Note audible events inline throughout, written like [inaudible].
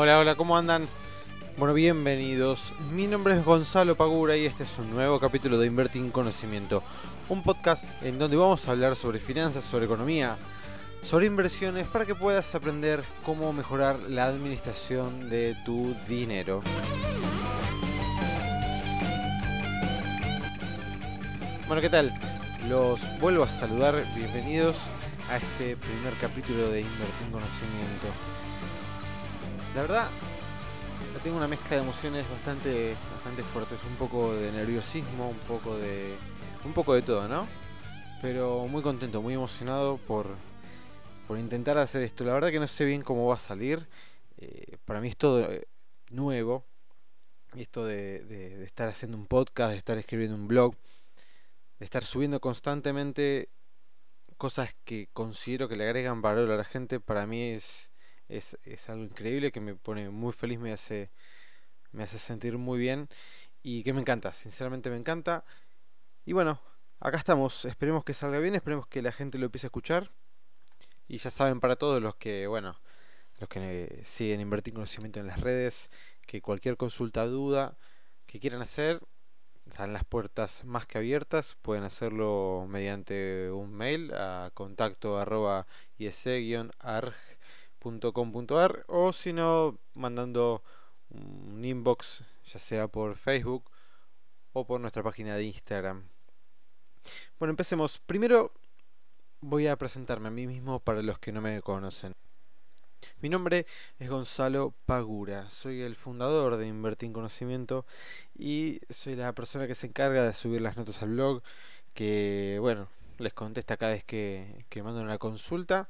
Hola, hola, ¿cómo andan? Bueno, bienvenidos. Mi nombre es Gonzalo Pagura y este es un nuevo capítulo de Invertir en Conocimiento, un podcast en donde vamos a hablar sobre finanzas, sobre economía, sobre inversiones para que puedas aprender cómo mejorar la administración de tu dinero. Bueno, ¿qué tal? Los vuelvo a saludar, bienvenidos a este primer capítulo de Invertir en Conocimiento. La verdad, tengo una mezcla de emociones bastante, bastante fuertes, un poco de nerviosismo, un poco de, un poco de todo, ¿no? Pero muy contento, muy emocionado por, por intentar hacer esto. La verdad que no sé bien cómo va a salir. Eh, para mí es todo eh, nuevo. Esto de, de estar haciendo un podcast, de estar escribiendo un blog, de estar subiendo constantemente cosas que considero que le agregan valor a la gente, para mí es, es, es, algo increíble que me pone muy feliz, me hace, me hace sentir muy bien y que me encanta, sinceramente me encanta. Y bueno, acá estamos, esperemos que salga bien, esperemos que la gente lo empiece a escuchar. Y ya saben para todos los que, bueno, los que siguen invertir conocimiento en las redes, que cualquier consulta, duda que quieran hacer, están las puertas más que abiertas. Pueden hacerlo mediante un mail a contacto arroba arg.com.ar o si no mandando un inbox ya sea por Facebook o por nuestra página de Instagram. Bueno, empecemos. Primero voy a presentarme a mí mismo para los que no me conocen. Mi nombre es Gonzalo Pagura, soy el fundador de Invertir en Conocimiento y soy la persona que se encarga de subir las notas al blog, que bueno, les contesta cada vez que, que mando una consulta.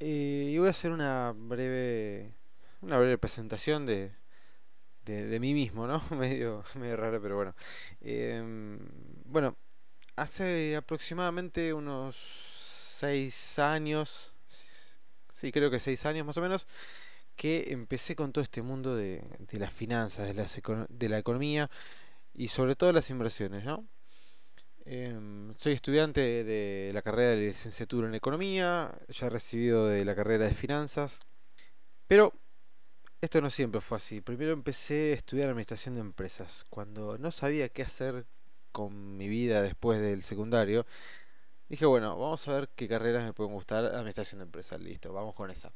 Eh, y voy a hacer una breve, una breve presentación de, de, mí mismo, ¿no? [laughs] medio, medio raro, pero bueno. Em, bueno, hace aproximadamente unos seis años, sí, creo que seis años más o menos, que empecé con todo este mundo de, de las finanzas, de, las, de la economía y sobre todo las inversiones, ¿no? Em, soy estudiante de la carrera de licenciatura en economía, ya recibido de la carrera de finanzas, pero esto no siempre fue así. Primero empecé a estudiar administración de empresas. Cuando no sabía qué hacer con mi vida después del secundario, Dije, bueno, vamos a ver qué carreras me pueden gustar. Administración de empresas, listo, vamos con esa.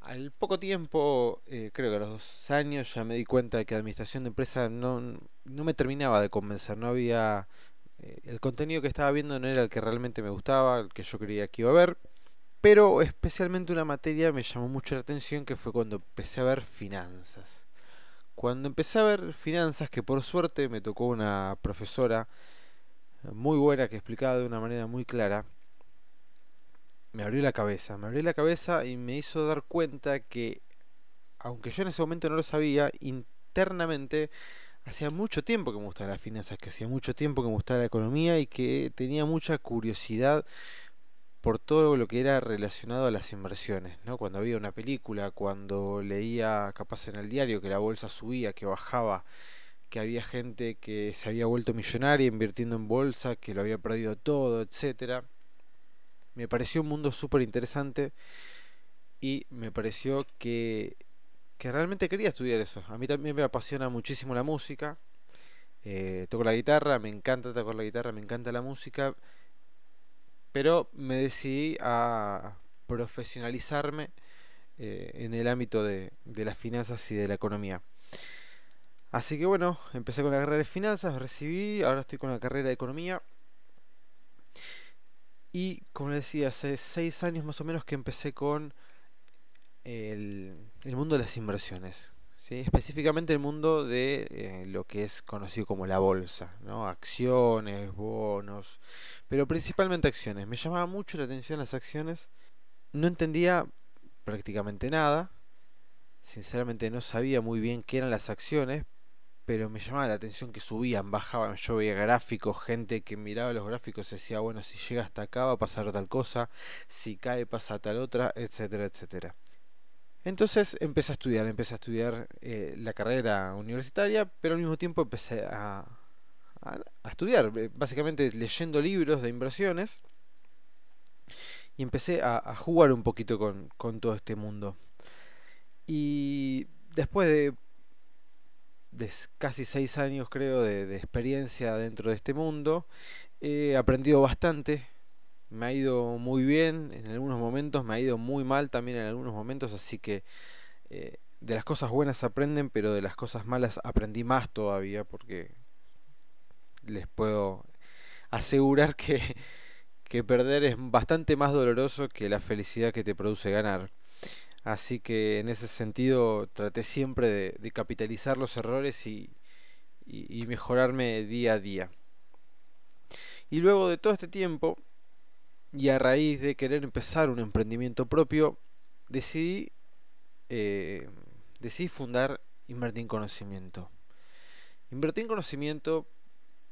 Al poco tiempo, eh, creo que a los dos años, ya me di cuenta que administración de empresas no, no me terminaba de convencer. No había. Eh, el contenido que estaba viendo no era el que realmente me gustaba, el que yo creía que iba a ver. Pero especialmente una materia me llamó mucho la atención que fue cuando empecé a ver finanzas. Cuando empecé a ver finanzas, que por suerte me tocó una profesora muy buena que explicaba de una manera muy clara, me abrió la cabeza, me abrió la cabeza y me hizo dar cuenta que, aunque yo en ese momento no lo sabía, internamente hacía mucho tiempo que me gustaban las finanzas, que hacía mucho tiempo que me gustaba la economía y que tenía mucha curiosidad por todo lo que era relacionado a las inversiones, ¿no? Cuando había una película, cuando leía capaz en el diario que la bolsa subía, que bajaba, que había gente que se había vuelto millonaria invirtiendo en bolsa, que lo había perdido todo, etcétera. Me pareció un mundo súper interesante y me pareció que, que realmente quería estudiar eso. A mí también me apasiona muchísimo la música. Eh, toco la guitarra, me encanta tocar la guitarra, me encanta la música. Pero me decidí a profesionalizarme eh, en el ámbito de, las finanzas y de la economía. Así que bueno, empecé con la carrera de finanzas, recibí, ahora estoy con la carrera de economía. Y como les decía, hace seis años más o menos que empecé con el, mundo de las inversiones. ¿sí? Específicamente el mundo de eh, lo que es conocido como la bolsa, ¿no? acciones, bonos, pero principalmente acciones. Me llamaba mucho la atención las acciones. No entendía prácticamente nada. Sinceramente no sabía muy bien qué eran las acciones, pero me llamaba la atención que subían, bajaban, yo veía gráficos, gente que miraba los gráficos y decía, bueno, si llega hasta acá va a pasar tal cosa, si cae pasa tal otra, etcétera, etcétera. Entonces empecé a estudiar, empecé a estudiar eh, la carrera universitaria, pero al mismo tiempo empecé a, a, estudiar, eh, básicamente leyendo libros de inversiones, y empecé a, jugar un poquito con, con todo este mundo. Y después de, de casi seis años, creo, de, de experiencia dentro de este mundo, he aprendido bastante. Me ha ido muy bien en algunos momentos, me ha ido muy mal también en algunos momentos, así que eh, de las cosas buenas aprenden, pero de las cosas malas aprendí más todavía, porque les puedo asegurar [laughs] que, que perder es bastante más doloroso que la felicidad que te produce ganar. Así que en ese sentido traté siempre de, capitalizar los errores y, mejorarme día a día. Y luego de todo este tiempo, y a raíz de querer empezar un emprendimiento propio, decidí, eh, decidí fundar Invertir en Conocimiento. Invertir en Conocimiento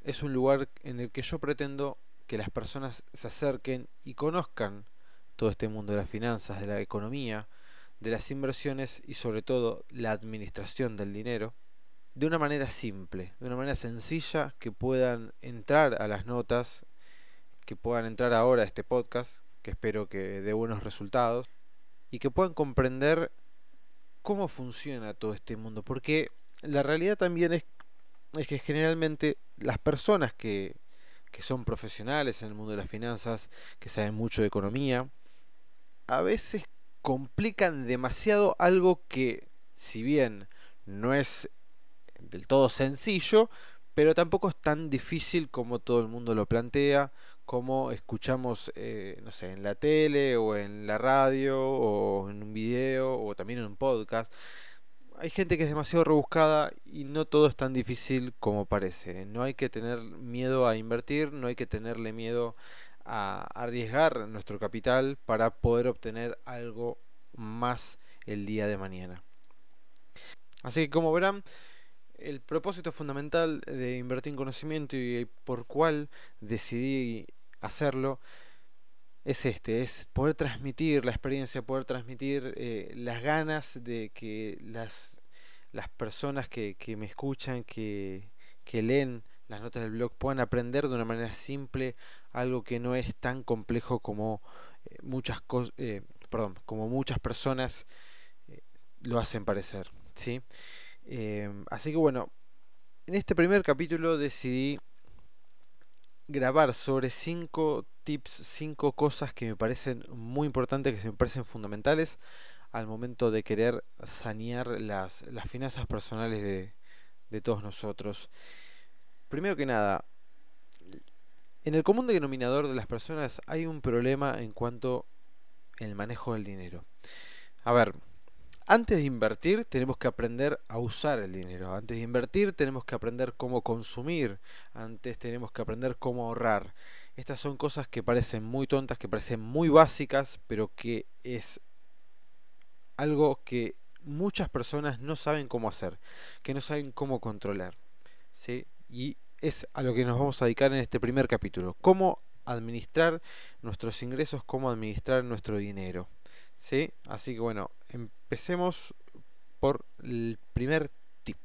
es un lugar en el que yo pretendo que las personas se acerquen y conozcan todo este mundo de las finanzas, de la economía, de las inversiones y sobre todo la administración del dinero de una manera simple, de una manera sencilla que puedan entrar a las notas, que puedan entrar ahora a este podcast, que espero que dé buenos resultados y que puedan comprender cómo funciona todo este mundo, porque la realidad también es, es que generalmente las personas que, que son profesionales en el mundo de las finanzas, que saben mucho de economía, a veces complican demasiado algo que, si bien no es del todo sencillo, pero tampoco es tan difícil como todo el mundo lo plantea, como escuchamos, eh, no sé, en la tele o en la radio o en un video o también en un podcast. Hay gente que es demasiado rebuscada y no todo es tan difícil como parece. No hay que tener miedo a invertir, no hay que tenerle miedo a arriesgar nuestro capital para poder obtener algo más el día de mañana. Así que como verán, el propósito fundamental de invertir en conocimiento y por cuál decidí hacerlo es este, es poder transmitir la experiencia, poder transmitir eh, las ganas de que las, las personas que, que me escuchan, que, que leen las notas del blog puedan aprender de una manera simple algo que no es tan complejo como eh, muchas eh, perdón, como muchas personas lo hacen parecer, ¿sí? así que bueno, en este primer capítulo decidí grabar sobre cinco tips, cinco cosas que me parecen muy importantes, que me parecen fundamentales al momento de querer sanear las, las finanzas personales de, de todos nosotros. Primero que nada, en el común denominador de las personas hay un problema en cuanto al manejo del dinero. A ver, antes de invertir tenemos que aprender a usar el dinero. Antes de invertir tenemos que aprender cómo consumir. Antes tenemos que aprender cómo ahorrar. Estas son cosas que parecen muy tontas, que parecen muy básicas, pero que es algo que muchas personas no saben cómo hacer, que no saben cómo controlar. ¿sí? Y es a lo que nos vamos a dedicar en este primer capítulo. Cómo administrar nuestros ingresos, cómo administrar nuestro dinero. ¿Sí? Así que bueno, empecemos por el primer tip.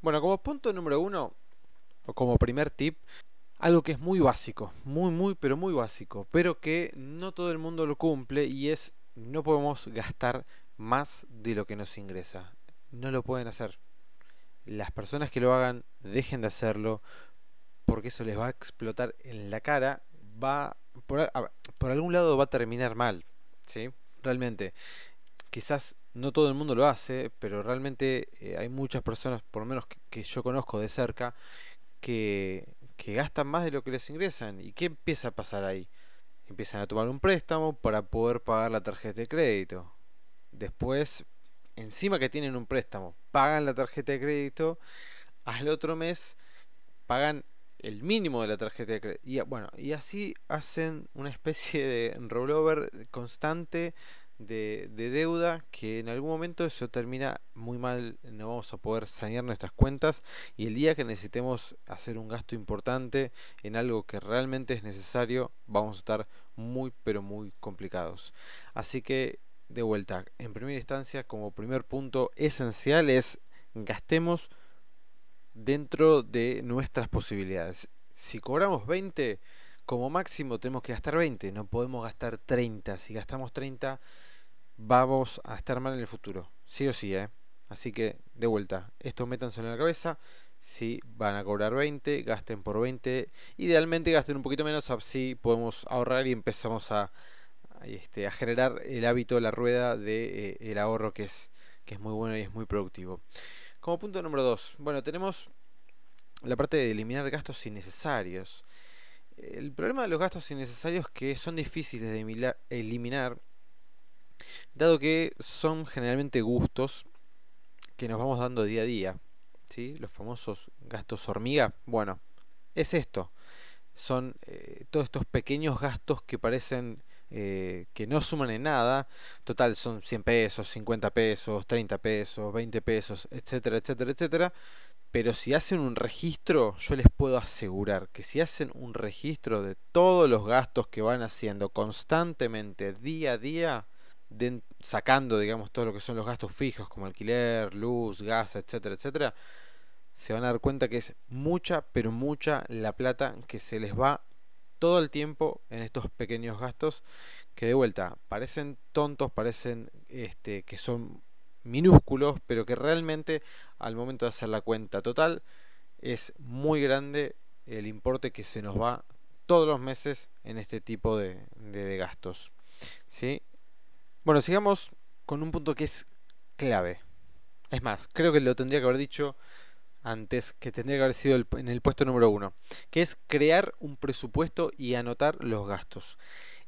Bueno, como punto número uno, o como primer tip, algo que es muy básico, muy, muy, pero muy básico, pero que no todo el mundo lo cumple y es no podemos gastar más de lo que nos ingresa. No lo pueden hacer las personas que lo hagan dejen de hacerlo porque eso les va a explotar en la cara, va por, por algún lado va a terminar mal, ¿sí? Realmente, quizás no todo el mundo lo hace, pero realmente eh, hay muchas personas, por lo menos que, yo conozco de cerca, que, que gastan más de lo que les ingresan. ¿Y qué empieza a pasar ahí? Empiezan a tomar un préstamo para poder pagar la tarjeta de crédito. Después encima que tienen un préstamo, pagan la tarjeta de crédito, al otro mes pagan el mínimo de la tarjeta de crédito. Y bueno, y así hacen una especie de rollover constante de, de, deuda que en algún momento eso termina muy mal, no vamos a poder sanear nuestras cuentas y el día que necesitemos hacer un gasto importante en algo que realmente es necesario, vamos a estar muy pero muy complicados. Así que de vuelta, en primera instancia, como primer punto esencial es gastemos dentro de nuestras posibilidades. Si cobramos 20, como máximo tenemos que gastar 20, no podemos gastar 30. Si gastamos 30, vamos a estar mal en el futuro. Sí o sí, ¿eh? Así que, de vuelta, esto métanselo en la cabeza. Si van a cobrar 20, gasten por 20. Idealmente gasten un poquito menos, así podemos ahorrar y empezamos a, este, a generar el hábito, la rueda de eh, el ahorro que es, que es muy bueno y es muy productivo. Como punto número 2, bueno, tenemos la parte de eliminar gastos innecesarios. El problema de los gastos innecesarios es que son difíciles de eliminar, dado que son generalmente gustos que nos vamos dando día a día. ¿sí? Los famosos gastos hormiga. Bueno, es esto. Son eh, todos estos pequeños gastos que parecen eh, que no suman en nada. Total, son 100 pesos, 50 pesos, 30 pesos, 20 pesos, etcétera, etcétera, etcétera. Pero si hacen un registro, yo les puedo asegurar que si hacen un registro de todos los gastos que van haciendo constantemente, día a día, sacando, digamos, todo lo que son los gastos fijos, como alquiler, luz, gas, etcétera, etcétera, se van a dar cuenta que es mucha, pero mucha la plata que se les va todo el tiempo en estos pequeños gastos que de vuelta parecen tontos, parecen este, que son minúsculos, pero que realmente al momento de hacer la cuenta total es muy grande el importe que se nos va todos los meses en este tipo de, de, gastos. ¿sí? Bueno, sigamos con un punto que es clave. Es más, creo que lo tendría que haber dicho antes, que tendría que haber sido en el puesto número uno, que es crear un presupuesto y anotar los gastos.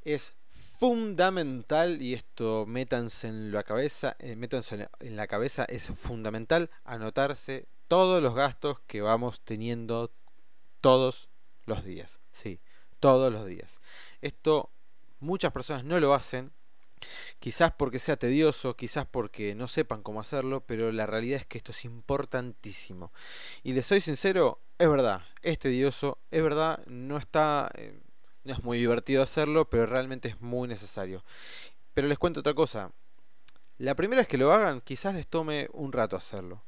Es fundamental, y esto métanse en la cabeza, eh, métanse en la cabeza, es fundamental anotarse todos los gastos que vamos teniendo todos los días. Sí, todos los días. Esto muchas personas no lo hacen Quizás porque sea tedioso, quizás porque no sepan cómo hacerlo, pero la realidad es que esto es importantísimo. Y les soy sincero, es verdad, es tedioso, es verdad, no está... Eh, no es muy divertido hacerlo, pero realmente es muy necesario. Pero les cuento otra cosa. La primera vez que lo hagan, quizás les tome un rato hacerlo.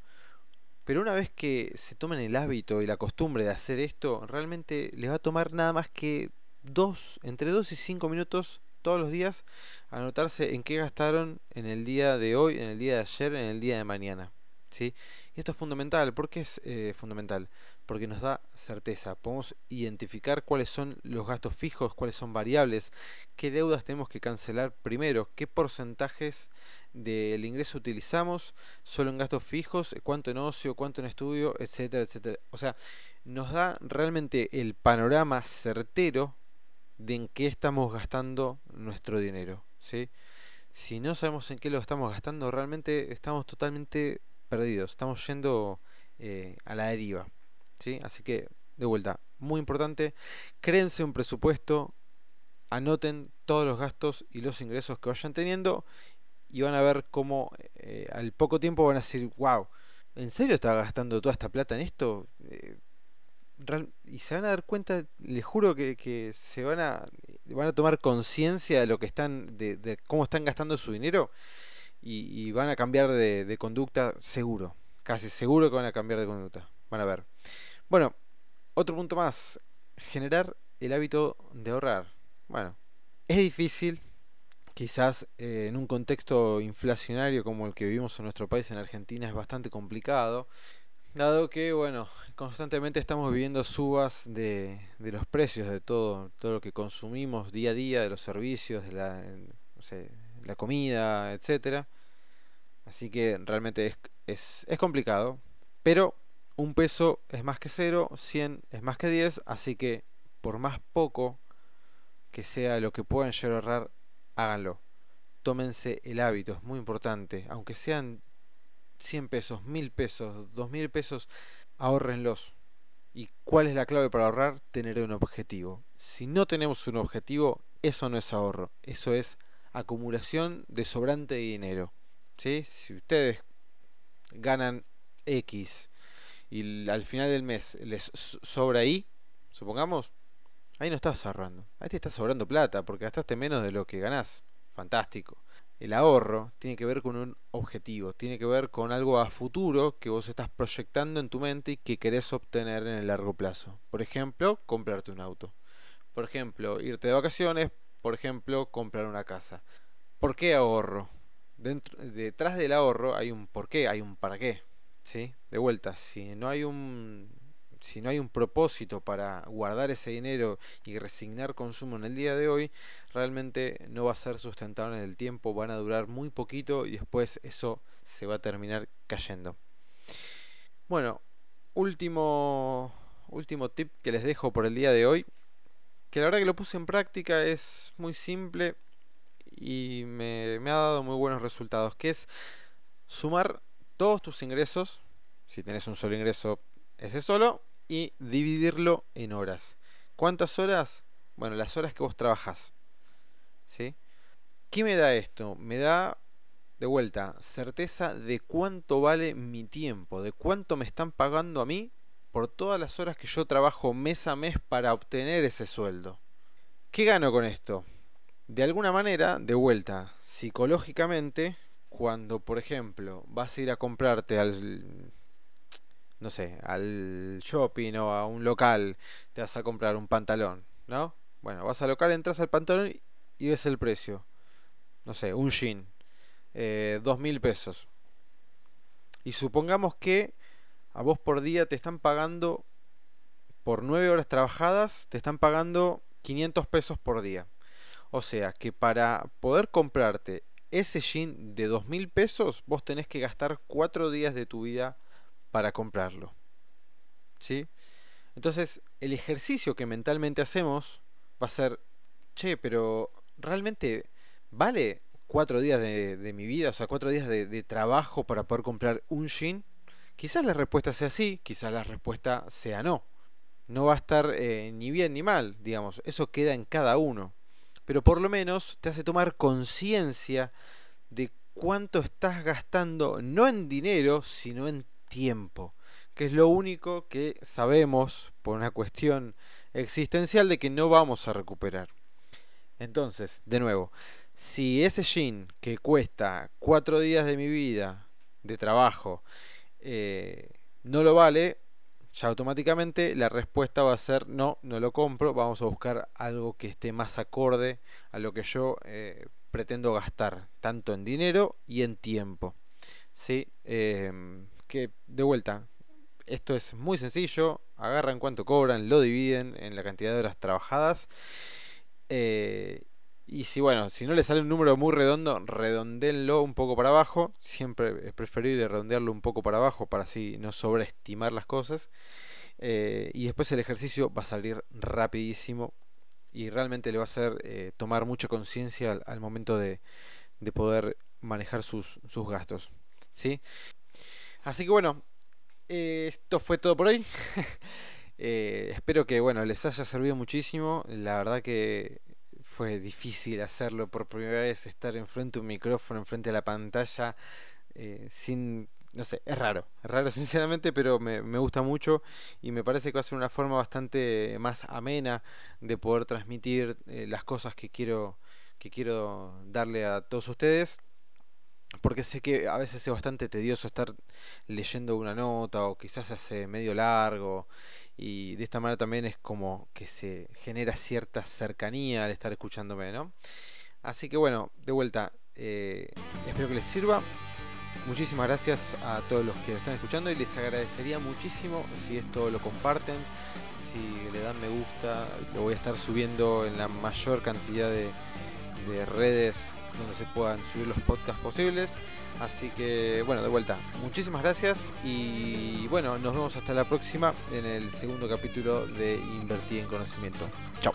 Pero una vez que se tomen el hábito y la costumbre de hacer esto, realmente les va a tomar nada más que dos, entre dos y cinco minutos todos los días anotarse en qué gastaron en el día de hoy, en el día de ayer, en el día de mañana. ¿sí? Y esto es fundamental. ¿Por qué es eh, fundamental? Porque nos da certeza. Podemos identificar cuáles son los gastos fijos, cuáles son variables, qué deudas tenemos que cancelar primero, qué porcentajes del ingreso utilizamos solo en gastos fijos, cuánto en ocio, cuánto en estudio, etcétera, etcétera. O sea, nos da realmente el panorama certero de en qué estamos gastando nuestro dinero. ¿sí? Si no sabemos en qué lo estamos gastando, realmente estamos totalmente perdidos. Estamos yendo eh, a la deriva. ¿sí? Así que, de vuelta, muy importante, créense un presupuesto, anoten todos los gastos y los ingresos que vayan teniendo y van a ver cómo eh, al poco tiempo van a decir, wow, ¿en serio estaba gastando toda esta plata en esto? Eh, y se van a dar cuenta, les juro que, se van a, van a tomar conciencia de lo que están, de, cómo están gastando su dinero y, van a cambiar de, conducta seguro, casi seguro que van a cambiar de conducta, van a ver. Bueno, otro punto más, generar el hábito de ahorrar. Bueno, es difícil, quizás eh, en un contexto inflacionario como el que vivimos en nuestro país, en Argentina, es bastante complicado. Dado que, bueno, constantemente estamos viviendo subas de, de, los precios de todo, todo lo que consumimos día a día, de los servicios, de la, la comida, etcétera. Así que realmente es, es, es complicado. Pero un peso es más que cero, 100 es más que 10, así que por más poco que sea lo que puedan llegar a ahorrar, háganlo. Tómense el hábito, es muy importante. Aunque sean 100 pesos, 1000 pesos, 2000 pesos, ahorrenlos. ¿Y cuál es la clave para ahorrar? Tener un objetivo. Si no tenemos un objetivo, eso no es ahorro, eso es acumulación de sobrante de dinero. ¿sí? Si ustedes ganan X y al final del mes les sobra ahí, supongamos, ahí no estás ahorrando. Ahí te está sobrando plata porque gastaste menos de lo que ganás. Fantástico el ahorro tiene que ver con un objetivo, tiene que ver con algo a futuro que vos estás proyectando en tu mente y que querés obtener en el largo plazo. Por ejemplo, comprarte un auto. Por ejemplo, irte de vacaciones. Por ejemplo, comprar una casa. ¿Por qué ahorro? dentro, detrás del ahorro hay un por qué, hay un para qué. ¿sí? De vuelta, si no hay un si no hay un propósito para guardar ese dinero y resignar consumo en el día de hoy, realmente no va a ser sustentable en el tiempo, van a durar muy poquito y después eso se va a terminar cayendo. Bueno, último último tip que les dejo por el día de hoy, que la verdad que lo puse en práctica, es muy simple y me, me ha dado muy buenos resultados, que es sumar todos tus ingresos, si tenés un solo ingreso, ese solo, y dividirlo en horas. ¿Cuántas horas? Bueno, las horas que vos trabajás. ¿Sí? ¿Qué me da esto? Me da, de vuelta, certeza de cuánto vale mi tiempo, de cuánto me están pagando a mí por todas las horas que yo trabajo mes a mes para obtener ese sueldo. ¿Qué gano con esto? De alguna manera, de vuelta, psicológicamente, cuando, por ejemplo, vas a ir a comprarte al no sé, al shopping o a un local, te vas a comprar un pantalón, ¿no? Bueno, vas al local, entras al pantalón y ves el precio. No sé, un jean, eh, dos mil pesos. Y supongamos que a vos por día te están pagando, por nueve horas trabajadas, te están pagando 500 pesos por día. O sea que para poder comprarte ese jean de dos mil pesos, vos tenés que gastar cuatro días de tu vida para comprarlo. ¿Sí? Entonces, el ejercicio que mentalmente hacemos va a ser, che, pero realmente vale cuatro días de, mi vida, o sea, cuatro días de, trabajo para poder comprar un jean. Quizás la respuesta sea sí, quizás la respuesta sea no. No va a estar eh, ni bien ni mal, digamos, eso queda en cada uno. Pero por lo menos te hace tomar conciencia de cuánto estás gastando, no en dinero, sino en tiempo, que es lo único que sabemos por una cuestión existencial de que no vamos a recuperar. Entonces, de nuevo, si ese jean que cuesta cuatro días de mi vida de trabajo eh, no lo vale, ya automáticamente la respuesta va a ser no, no lo compro, vamos a buscar algo que esté más acorde a lo que yo eh, pretendo gastar, tanto en dinero y en tiempo. ¿sí? Em, que de vuelta, esto es muy sencillo, agarran cuánto cobran, lo dividen en la cantidad de horas trabajadas. Eh, y si bueno, si no le sale un número muy redondo, redondenlo un poco para abajo. Siempre es preferible redondearlo un poco para abajo para así no sobreestimar las cosas. Eh, y después el ejercicio va a salir rapidísimo y realmente le va a hacer eh, tomar mucha conciencia al, momento de, de poder manejar sus, sus gastos. ¿sí? Así que bueno, eh, esto fue todo por hoy. [laughs] Eh, espero que bueno les haya servido muchísimo. La verdad que fue difícil hacerlo por primera vez, estar enfrente de un micrófono, enfrente de la pantalla, eh, sin no sé, es raro, es raro [laughs] sinceramente, pero me, me, gusta mucho y me parece que va a ser una forma bastante más amena de poder transmitir las cosas que quiero, que quiero darle a todos ustedes porque sé que a veces es bastante tedioso estar leyendo una nota o quizás hace medio largo y de esta manera también es como que se genera cierta cercanía al estar escuchándome, ¿no? Así que bueno, de vuelta, eh, espero que les sirva. Muchísimas gracias a todos los que están escuchando y les agradecería muchísimo si esto lo comparten, si le dan me gusta, lo voy a estar subiendo en la mayor cantidad de redes donde se puedan subir los podcasts posibles. Así que bueno, de vuelta, muchísimas gracias y bueno, nos vemos hasta la próxima en el segundo capítulo de Invertir en Conocimiento. Chao.